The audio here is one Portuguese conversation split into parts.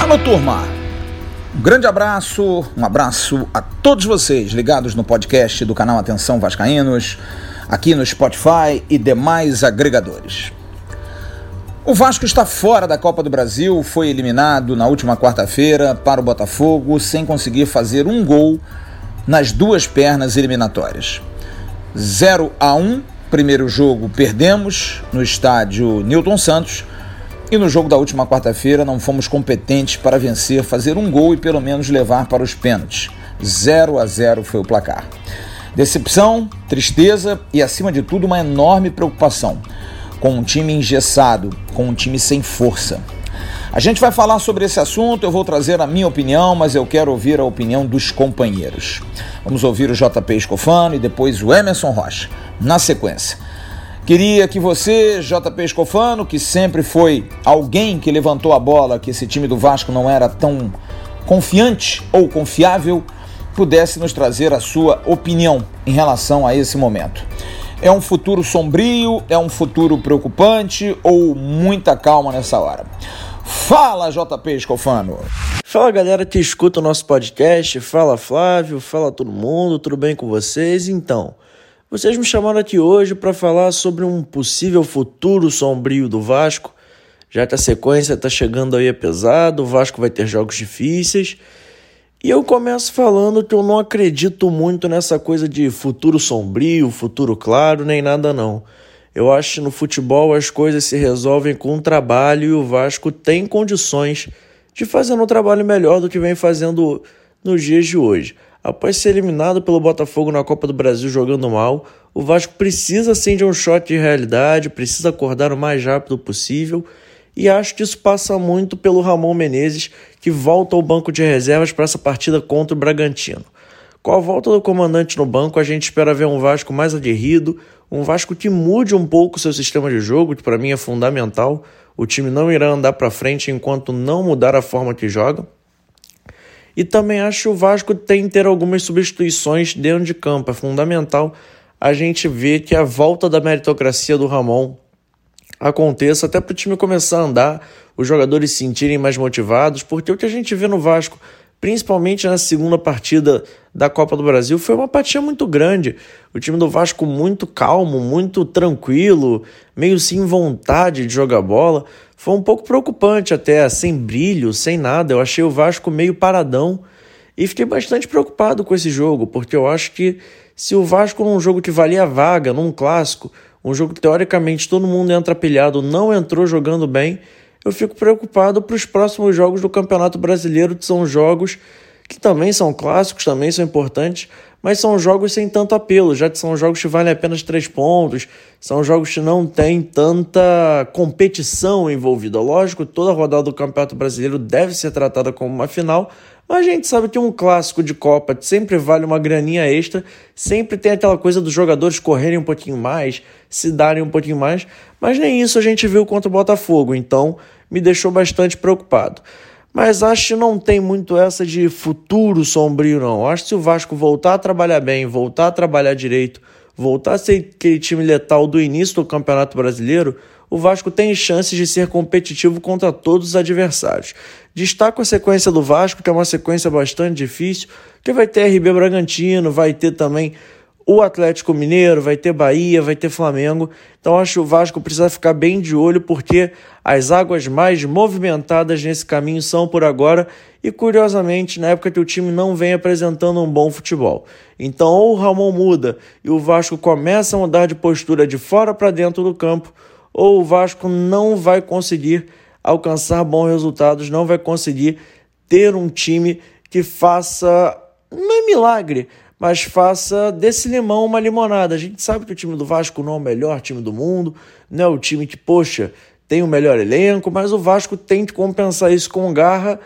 Alô, turma! Um grande abraço, um abraço a todos vocês ligados no podcast do canal Atenção Vascaínos, aqui no Spotify e demais agregadores. O Vasco está fora da Copa do Brasil, foi eliminado na última quarta-feira para o Botafogo sem conseguir fazer um gol nas duas pernas eliminatórias. 0 a 1, primeiro jogo perdemos no estádio Newton Santos e no jogo da última quarta-feira não fomos competentes para vencer, fazer um gol e pelo menos levar para os pênaltis. 0 a 0 foi o placar. Decepção, tristeza e, acima de tudo, uma enorme preocupação. Com um time engessado, com um time sem força. A gente vai falar sobre esse assunto, eu vou trazer a minha opinião, mas eu quero ouvir a opinião dos companheiros. Vamos ouvir o JP Escofano e depois o Emerson Rocha, na sequência. Queria que você, JP Escofano, que sempre foi alguém que levantou a bola que esse time do Vasco não era tão confiante ou confiável, pudesse nos trazer a sua opinião em relação a esse momento. É um futuro sombrio, é um futuro preocupante ou muita calma nessa hora? Fala, JP Escofano! Fala galera que escuta o nosso podcast, fala Flávio, fala todo mundo, tudo bem com vocês? Então, vocês me chamaram aqui hoje para falar sobre um possível futuro sombrio do Vasco, já que a sequência está chegando aí é pesado, o Vasco vai ter jogos difíceis. E eu começo falando que eu não acredito muito nessa coisa de futuro sombrio, futuro claro, nem nada não. Eu acho que no futebol as coisas se resolvem com o trabalho e o Vasco tem condições de fazer um trabalho melhor do que vem fazendo nos dias de hoje. Após ser eliminado pelo Botafogo na Copa do Brasil jogando mal, o Vasco precisa sim de um shot de realidade, precisa acordar o mais rápido possível. E acho que isso passa muito pelo Ramon Menezes, que volta ao banco de reservas para essa partida contra o Bragantino. Com a volta do comandante no banco, a gente espera ver um Vasco mais aguerrido, um Vasco que mude um pouco seu sistema de jogo, que para mim é fundamental. O time não irá andar para frente enquanto não mudar a forma que joga. E também acho que o Vasco tem que ter algumas substituições dentro de campo. É fundamental a gente ver que a volta da meritocracia do Ramon aconteça, até para o time começar a andar, os jogadores se sentirem mais motivados, porque o que a gente vê no Vasco, principalmente na segunda partida da Copa do Brasil, foi uma apatia muito grande. O time do Vasco muito calmo, muito tranquilo, meio sem vontade de jogar bola. Foi um pouco preocupante até, sem brilho, sem nada. Eu achei o Vasco meio paradão e fiquei bastante preocupado com esse jogo, porque eu acho que se o Vasco num jogo que valia a vaga, num clássico, um jogo que teoricamente todo mundo entra pilhado, não entrou jogando bem, eu fico preocupado para os próximos jogos do Campeonato Brasileiro, que são jogos que também são clássicos, também são importantes, mas são jogos sem tanto apelo, já que são jogos que valem apenas três pontos, são jogos que não têm tanta competição envolvida. Lógico, toda rodada do Campeonato Brasileiro deve ser tratada como uma final, mas a gente sabe que um clássico de Copa sempre vale uma graninha extra, sempre tem aquela coisa dos jogadores correrem um pouquinho mais, se darem um pouquinho mais, mas nem isso a gente viu contra o Botafogo, então me deixou bastante preocupado. Mas acho que não tem muito essa de futuro sombrio, não. Acho que se o Vasco voltar a trabalhar bem, voltar a trabalhar direito, voltar a ser aquele time letal do início do Campeonato Brasileiro, o Vasco tem chances de ser competitivo contra todos os adversários. Destaco a sequência do Vasco, que é uma sequência bastante difícil, que vai ter RB Bragantino, vai ter também o Atlético Mineiro, vai ter Bahia, vai ter Flamengo. Então acho que o Vasco precisa ficar bem de olho porque as águas mais movimentadas nesse caminho são por agora e curiosamente na época que o time não vem apresentando um bom futebol. Então ou o Ramon muda e o Vasco começa a mudar de postura de fora para dentro do campo, ou o Vasco não vai conseguir alcançar bons resultados, não vai conseguir ter um time que faça não é milagre, mas faça desse limão uma limonada. A gente sabe que o time do Vasco não é o melhor time do mundo, não é o time que, poxa, tem o melhor elenco, mas o Vasco tem que compensar isso com garra,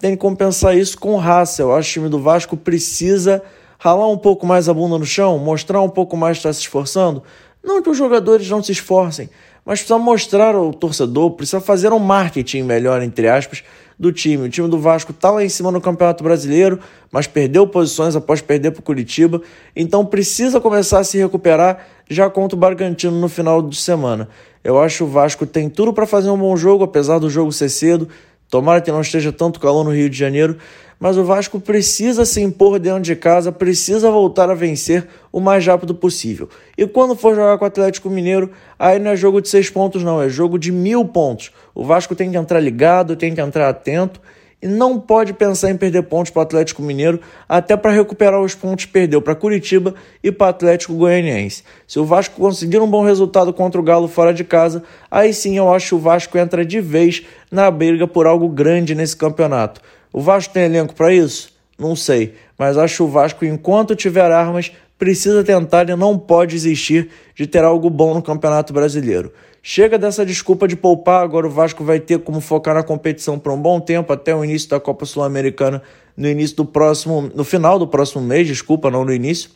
tem que compensar isso com raça. Eu acho que o time do Vasco precisa ralar um pouco mais a bunda no chão, mostrar um pouco mais que está se esforçando. Não que os jogadores não se esforcem, mas precisa mostrar ao torcedor, precisa fazer um marketing melhor, entre aspas, do time. O time do Vasco está lá em cima no Campeonato Brasileiro, mas perdeu posições após perder para o Curitiba. Então precisa começar a se recuperar já contra o Bragantino no final de semana. Eu acho que o Vasco tem tudo para fazer um bom jogo, apesar do jogo ser cedo. Tomara que não esteja tanto calor no Rio de Janeiro, mas o Vasco precisa se impor dentro de casa, precisa voltar a vencer o mais rápido possível. E quando for jogar com o Atlético Mineiro, aí não é jogo de seis pontos, não, é jogo de mil pontos. O Vasco tem que entrar ligado, tem que entrar atento e não pode pensar em perder pontos para o Atlético Mineiro, até para recuperar os pontos que perdeu para Curitiba e para o Atlético Goianiense. Se o Vasco conseguir um bom resultado contra o Galo fora de casa, aí sim eu acho que o Vasco entra de vez na briga por algo grande nesse campeonato. O Vasco tem elenco para isso? Não sei, mas acho que o Vasco, enquanto tiver armas, precisa tentar e não pode desistir de ter algo bom no Campeonato Brasileiro. Chega dessa desculpa de poupar, agora o Vasco vai ter como focar na competição por um bom tempo, até o início da Copa Sul-Americana, no início do próximo, no final do próximo mês, desculpa, não no início.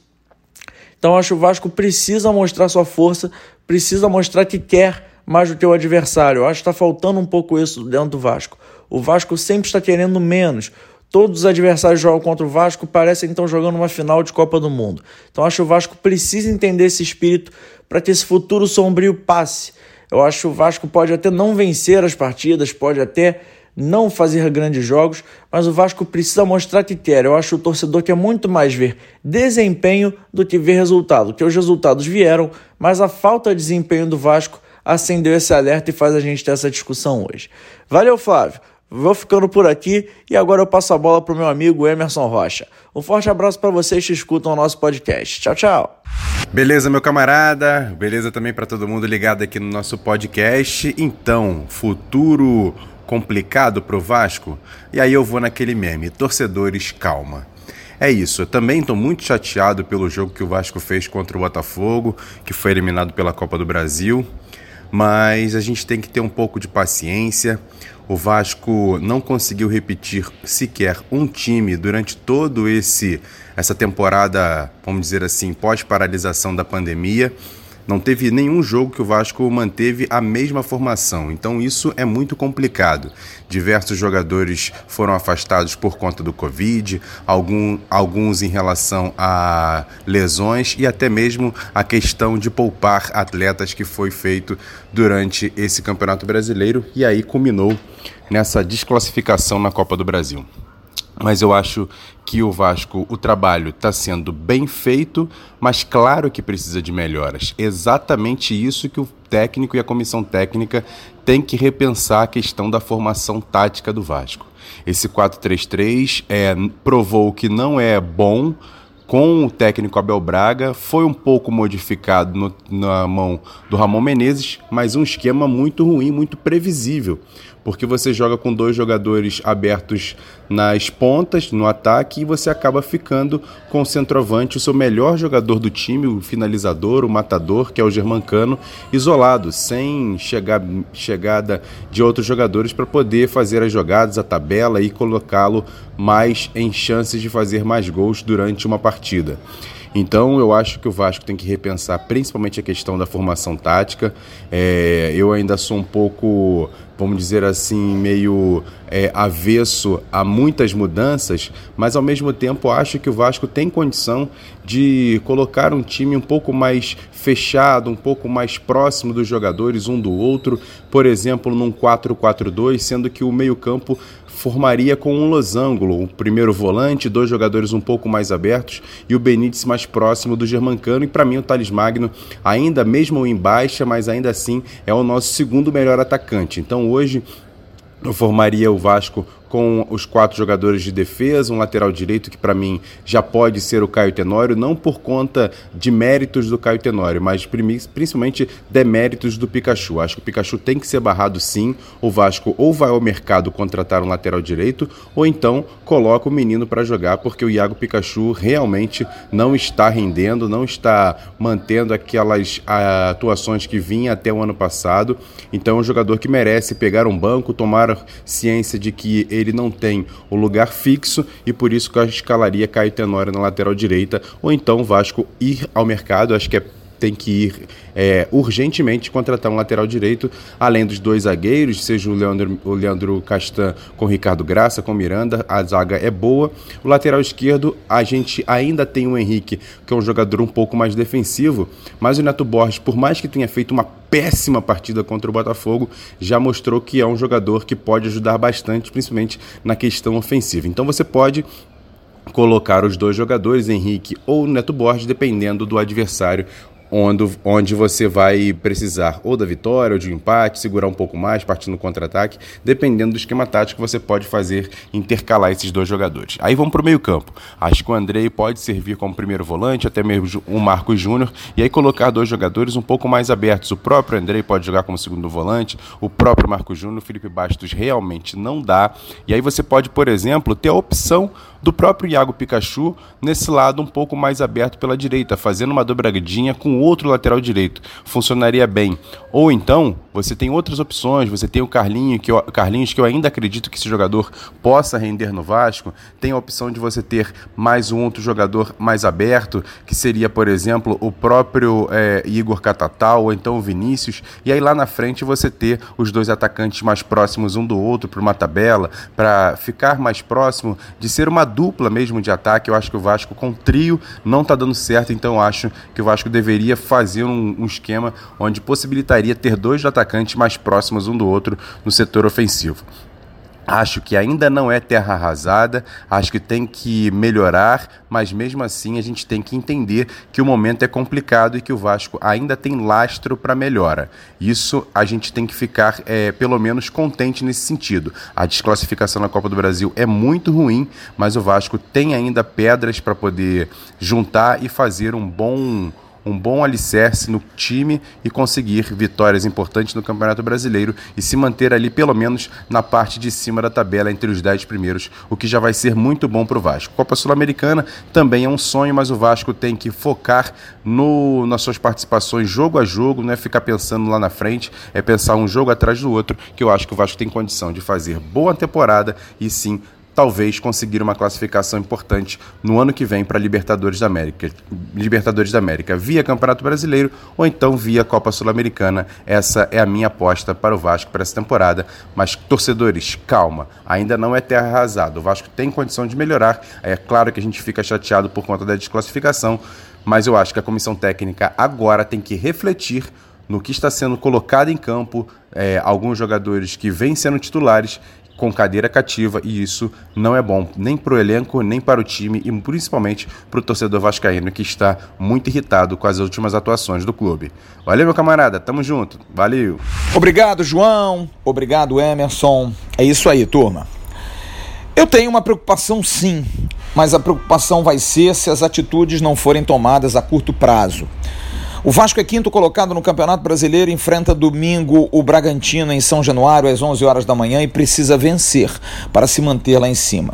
Então acho que o Vasco precisa mostrar sua força, precisa mostrar que quer mais do que o adversário. Eu acho que está faltando um pouco isso dentro do Vasco. O Vasco sempre está querendo menos. Todos os adversários jogam contra o Vasco parecem que estão jogando uma final de Copa do Mundo. Então acho que o Vasco precisa entender esse espírito para que esse futuro sombrio passe. Eu acho que o Vasco pode até não vencer as partidas, pode até não fazer grandes jogos, mas o Vasco precisa mostrar que quer. Eu acho que o torcedor quer muito mais ver desempenho do que ver resultado, que os resultados vieram, mas a falta de desempenho do Vasco acendeu esse alerta e faz a gente ter essa discussão hoje. Valeu, Flávio. Vou ficando por aqui e agora eu passo a bola para o meu amigo Emerson Rocha. Um forte abraço para vocês que escutam o nosso podcast. Tchau, tchau. Beleza, meu camarada? Beleza também para todo mundo ligado aqui no nosso podcast. Então, futuro complicado pro Vasco? E aí eu vou naquele meme, torcedores, calma. É isso, eu também estou muito chateado pelo jogo que o Vasco fez contra o Botafogo, que foi eliminado pela Copa do Brasil, mas a gente tem que ter um pouco de paciência. O Vasco não conseguiu repetir sequer um time durante todo esse essa temporada, vamos dizer assim, pós-paralisação da pandemia. Não teve nenhum jogo que o Vasco manteve a mesma formação, então isso é muito complicado. Diversos jogadores foram afastados por conta do Covid, algum, alguns em relação a lesões e até mesmo a questão de poupar atletas que foi feito durante esse Campeonato Brasileiro. E aí culminou nessa desclassificação na Copa do Brasil mas eu acho que o Vasco, o trabalho está sendo bem feito, mas claro que precisa de melhoras. Exatamente isso que o técnico e a comissão técnica têm que repensar a questão da formação tática do Vasco. Esse 4-3-3 é, provou que não é bom com o técnico Abel Braga, foi um pouco modificado no, na mão do Ramon Menezes, mas um esquema muito ruim, muito previsível porque você joga com dois jogadores abertos nas pontas, no ataque, e você acaba ficando com o centroavante, o seu melhor jogador do time, o finalizador, o matador, que é o Germancano, isolado, sem chegar, chegada de outros jogadores para poder fazer as jogadas, a tabela e colocá-lo mais em chances de fazer mais gols durante uma partida. Então eu acho que o Vasco tem que repensar principalmente a questão da formação tática. É, eu ainda sou um pouco, vamos dizer assim, meio é, avesso a muitas mudanças, mas ao mesmo tempo acho que o Vasco tem condição de colocar um time um pouco mais fechado, um pouco mais próximo dos jogadores um do outro, por exemplo, num 4-4-2, sendo que o meio-campo formaria com um losango, o primeiro volante, dois jogadores um pouco mais abertos e o Benítez mais próximo do Germancano. E para mim o Thales Magno, ainda mesmo em baixa, mas ainda assim é o nosso segundo melhor atacante. Então hoje eu formaria o Vasco com os quatro jogadores de defesa, um lateral direito que para mim já pode ser o Caio Tenório, não por conta de méritos do Caio Tenório, mas principalmente deméritos do Pikachu. Acho que o Pikachu tem que ser barrado sim. O Vasco ou vai ao mercado contratar um lateral direito, ou então coloca o menino para jogar, porque o Iago Pikachu realmente não está rendendo, não está mantendo aquelas atuações que vinha até o ano passado. Então é um jogador que merece pegar um banco, tomar ciência de que ele ele não tem o lugar fixo e por isso que eu escalaria Caio Tenório na lateral direita, ou então Vasco ir ao mercado, acho que é tem que ir é, urgentemente contratar um lateral direito, além dos dois zagueiros, seja o Leandro, o Leandro Castan com Ricardo Graça, com Miranda, a zaga é boa. O lateral esquerdo, a gente ainda tem o Henrique, que é um jogador um pouco mais defensivo, mas o Neto Borges, por mais que tenha feito uma péssima partida contra o Botafogo, já mostrou que é um jogador que pode ajudar bastante, principalmente na questão ofensiva. Então você pode colocar os dois jogadores, Henrique ou Neto Borges, dependendo do adversário onde, onde você vai precisar ou da vitória ou de um empate, segurar um pouco mais, partir no contra-ataque, dependendo do esquema tático você pode fazer intercalar esses dois jogadores. Aí vamos para o meio campo. Acho que o Andrei pode servir como primeiro volante, até mesmo o Marcos Júnior, e aí colocar dois jogadores um pouco mais abertos. O próprio Andrei pode jogar como segundo volante, o próprio Marcos Júnior, o Felipe Bastos realmente não dá. E aí você pode, por exemplo, ter a opção do próprio Iago Pikachu nesse lado um pouco mais aberto pela direita, fazendo uma dobradinha com outro lateral direito. Funcionaria bem. Ou então, você tem outras opções, você tem o Carlinho, que eu, Carlinhos, que eu ainda acredito que esse jogador possa render no Vasco. Tem a opção de você ter mais um outro jogador mais aberto, que seria, por exemplo, o próprio é, Igor Catatal ou então o Vinícius. E aí lá na frente você ter os dois atacantes mais próximos um do outro para uma tabela, para ficar mais próximo de ser uma dupla mesmo de ataque. Eu acho que o Vasco com trio não está dando certo, então acho que o Vasco deveria fazer um, um esquema onde possibilitaria ter dois atacantes mais próximos um do outro no setor ofensivo. Acho que ainda não é terra arrasada, acho que tem que melhorar, mas mesmo assim a gente tem que entender que o momento é complicado e que o Vasco ainda tem lastro para melhora. Isso a gente tem que ficar, é, pelo menos, contente nesse sentido. A desclassificação na Copa do Brasil é muito ruim, mas o Vasco tem ainda pedras para poder juntar e fazer um bom um bom alicerce no time e conseguir vitórias importantes no Campeonato Brasileiro e se manter ali pelo menos na parte de cima da tabela entre os 10 primeiros, o que já vai ser muito bom para o Vasco. Copa Sul-Americana também é um sonho, mas o Vasco tem que focar no, nas suas participações jogo a jogo, não é ficar pensando lá na frente, é pensar um jogo atrás do outro, que eu acho que o Vasco tem condição de fazer boa temporada e sim talvez conseguir uma classificação importante no ano que vem para Libertadores da América, Libertadores da América via Campeonato Brasileiro ou então via Copa Sul-Americana. Essa é a minha aposta para o Vasco para essa temporada. Mas torcedores, calma, ainda não é terra arrasada. O Vasco tem condição de melhorar. É claro que a gente fica chateado por conta da desclassificação, mas eu acho que a comissão técnica agora tem que refletir no que está sendo colocado em campo, é, alguns jogadores que vêm sendo titulares com cadeira cativa e isso não é bom nem para o elenco, nem para o time e principalmente para o torcedor vascaíno que está muito irritado com as últimas atuações do clube. Valeu, meu camarada, tamo junto, valeu. Obrigado, João, obrigado, Emerson. É isso aí, turma. Eu tenho uma preocupação sim, mas a preocupação vai ser se as atitudes não forem tomadas a curto prazo. O Vasco é quinto colocado no Campeonato Brasileiro, enfrenta domingo o Bragantino em São Januário às 11 horas da manhã e precisa vencer para se manter lá em cima.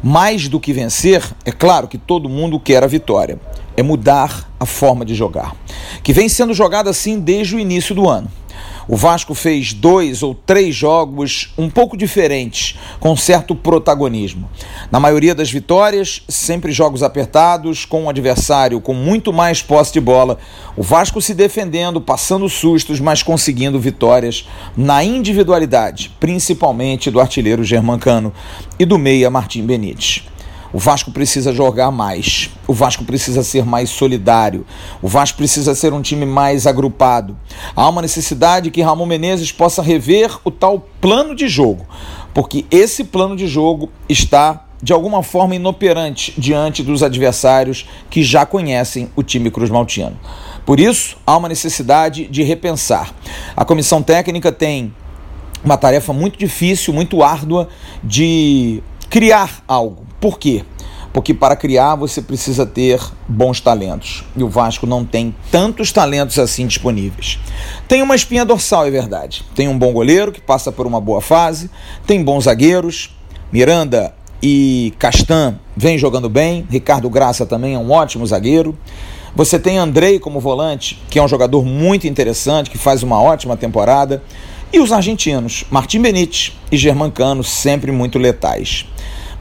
Mais do que vencer, é claro que todo mundo quer a vitória. É mudar a forma de jogar, que vem sendo jogada assim desde o início do ano. O Vasco fez dois ou três jogos um pouco diferentes, com certo protagonismo. Na maioria das vitórias, sempre jogos apertados, com um adversário com muito mais posse de bola. O Vasco se defendendo, passando sustos, mas conseguindo vitórias na individualidade, principalmente do artilheiro Germancano e do meia Martim Benítez. O Vasco precisa jogar mais. O Vasco precisa ser mais solidário. O Vasco precisa ser um time mais agrupado. Há uma necessidade que Ramon Menezes possa rever o tal plano de jogo, porque esse plano de jogo está de alguma forma inoperante diante dos adversários que já conhecem o time Cruz Maltiano. Por isso, há uma necessidade de repensar. A comissão técnica tem uma tarefa muito difícil, muito árdua de criar algo. Por quê? Porque para criar você precisa ter bons talentos. E o Vasco não tem tantos talentos assim disponíveis. Tem uma espinha dorsal, é verdade. Tem um bom goleiro que passa por uma boa fase, tem bons zagueiros. Miranda e Castan vem jogando bem. Ricardo Graça também é um ótimo zagueiro. Você tem Andrei como volante, que é um jogador muito interessante, que faz uma ótima temporada. E os argentinos, Martim Benítez e Germancano, sempre muito letais.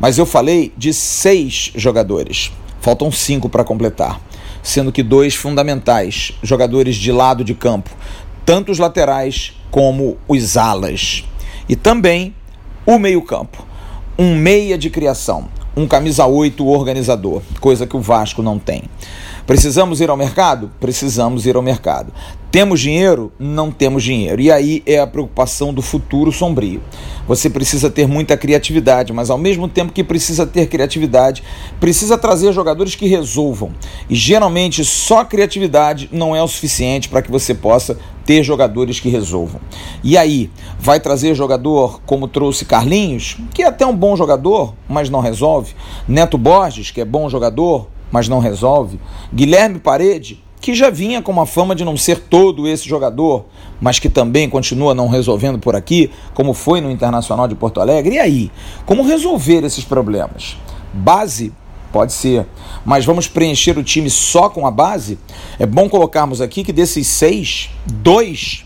Mas eu falei de seis jogadores, faltam cinco para completar. sendo que dois fundamentais, jogadores de lado de campo, tanto os laterais como os alas. E também o meio-campo, um meia de criação, um camisa 8 organizador, coisa que o Vasco não tem. Precisamos ir ao mercado? Precisamos ir ao mercado. Temos dinheiro? Não temos dinheiro. E aí é a preocupação do futuro sombrio. Você precisa ter muita criatividade, mas ao mesmo tempo que precisa ter criatividade, precisa trazer jogadores que resolvam. E geralmente só criatividade não é o suficiente para que você possa ter jogadores que resolvam. E aí, vai trazer jogador como trouxe Carlinhos, que é até um bom jogador, mas não resolve. Neto Borges, que é bom jogador, mas não resolve. Guilherme Parede, que já vinha com uma fama de não ser todo esse jogador, mas que também continua não resolvendo por aqui, como foi no Internacional de Porto Alegre. E aí? Como resolver esses problemas? Base? Pode ser. Mas vamos preencher o time só com a base? É bom colocarmos aqui que desses seis, dois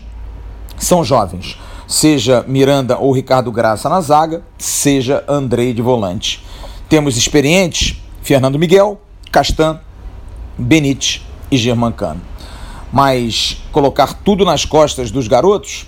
são jovens. Seja Miranda ou Ricardo Graça na zaga, seja Andrei de volante. Temos experientes, Fernando Miguel, Castan, Benite e Germancano. Mas colocar tudo nas costas dos garotos,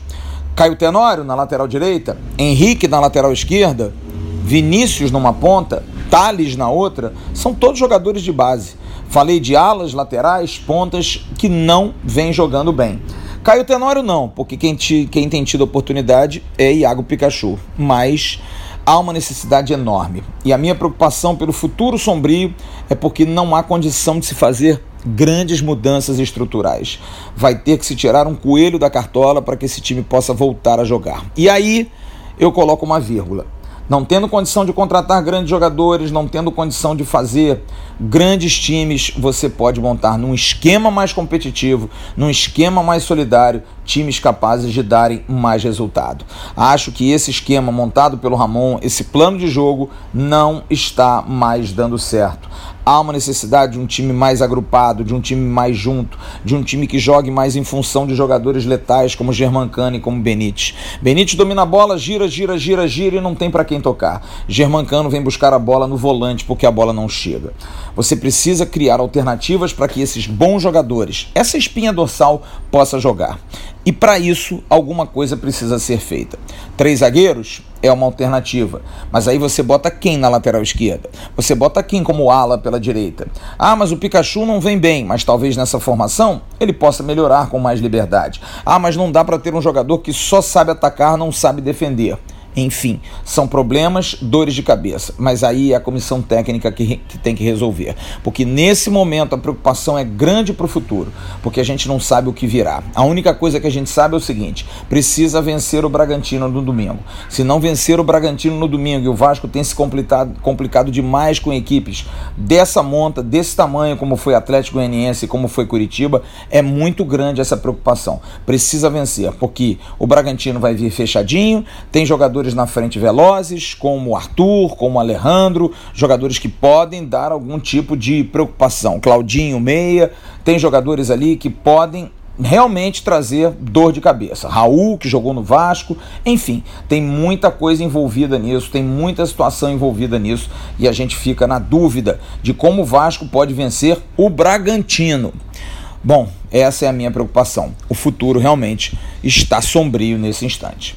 Caio Tenório na lateral direita, Henrique na lateral esquerda, Vinícius numa ponta, Thales na outra, são todos jogadores de base. Falei de alas, laterais, pontas que não vêm jogando bem. Caio Tenório não, porque quem, te, quem tem tido oportunidade é Iago Pikachu. Mas há uma necessidade enorme. E a minha preocupação pelo futuro sombrio é porque não há condição de se fazer grandes mudanças estruturais. Vai ter que se tirar um coelho da cartola para que esse time possa voltar a jogar. E aí eu coloco uma vírgula não tendo condição de contratar grandes jogadores, não tendo condição de fazer grandes times, você pode montar num esquema mais competitivo, num esquema mais solidário, times capazes de darem mais resultado. Acho que esse esquema montado pelo Ramon, esse plano de jogo, não está mais dando certo. Há uma necessidade de um time mais agrupado, de um time mais junto, de um time que jogue mais em função de jogadores letais como Germancano e como Benítez. Benítez domina a bola, gira, gira, gira, gira e não tem para quem tocar. Germancano vem buscar a bola no volante porque a bola não chega. Você precisa criar alternativas para que esses bons jogadores, essa espinha dorsal, possa jogar. E para isso, alguma coisa precisa ser feita. Três zagueiros é uma alternativa, mas aí você bota quem na lateral esquerda? Você bota quem como ala pela direita? Ah, mas o Pikachu não vem bem, mas talvez nessa formação ele possa melhorar com mais liberdade. Ah, mas não dá para ter um jogador que só sabe atacar, não sabe defender. Enfim, são problemas, dores de cabeça. Mas aí é a comissão técnica que, que tem que resolver. Porque nesse momento a preocupação é grande para o futuro, porque a gente não sabe o que virá. A única coisa que a gente sabe é o seguinte: precisa vencer o Bragantino no domingo. Se não vencer o Bragantino no domingo e o Vasco tem se complicado, complicado demais com equipes dessa monta, desse tamanho, como foi Atlético Goianiense como foi Curitiba, é muito grande essa preocupação. Precisa vencer, porque o Bragantino vai vir fechadinho, tem jogadores jogadores na frente velozes, como Arthur, como Alejandro, jogadores que podem dar algum tipo de preocupação. Claudinho, meia, tem jogadores ali que podem realmente trazer dor de cabeça. Raul, que jogou no Vasco, enfim, tem muita coisa envolvida nisso, tem muita situação envolvida nisso e a gente fica na dúvida de como o Vasco pode vencer o Bragantino. Bom, essa é a minha preocupação. O futuro realmente está sombrio nesse instante.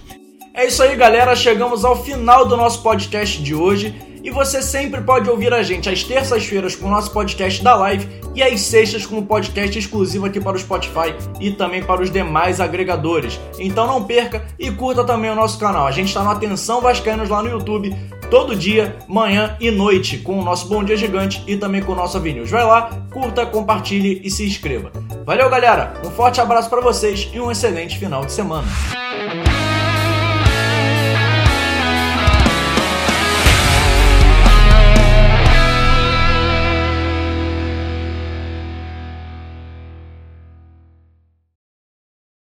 É isso aí, galera. Chegamos ao final do nosso podcast de hoje. E você sempre pode ouvir a gente às terças-feiras com o nosso podcast da live e às sextas com o um podcast exclusivo aqui para o Spotify e também para os demais agregadores. Então não perca e curta também o nosso canal. A gente está no Atenção Vascaínos lá no YouTube todo dia, manhã e noite com o nosso Bom Dia Gigante e também com o nosso Avenue. Vai lá, curta, compartilhe e se inscreva. Valeu, galera. Um forte abraço para vocês e um excelente final de semana.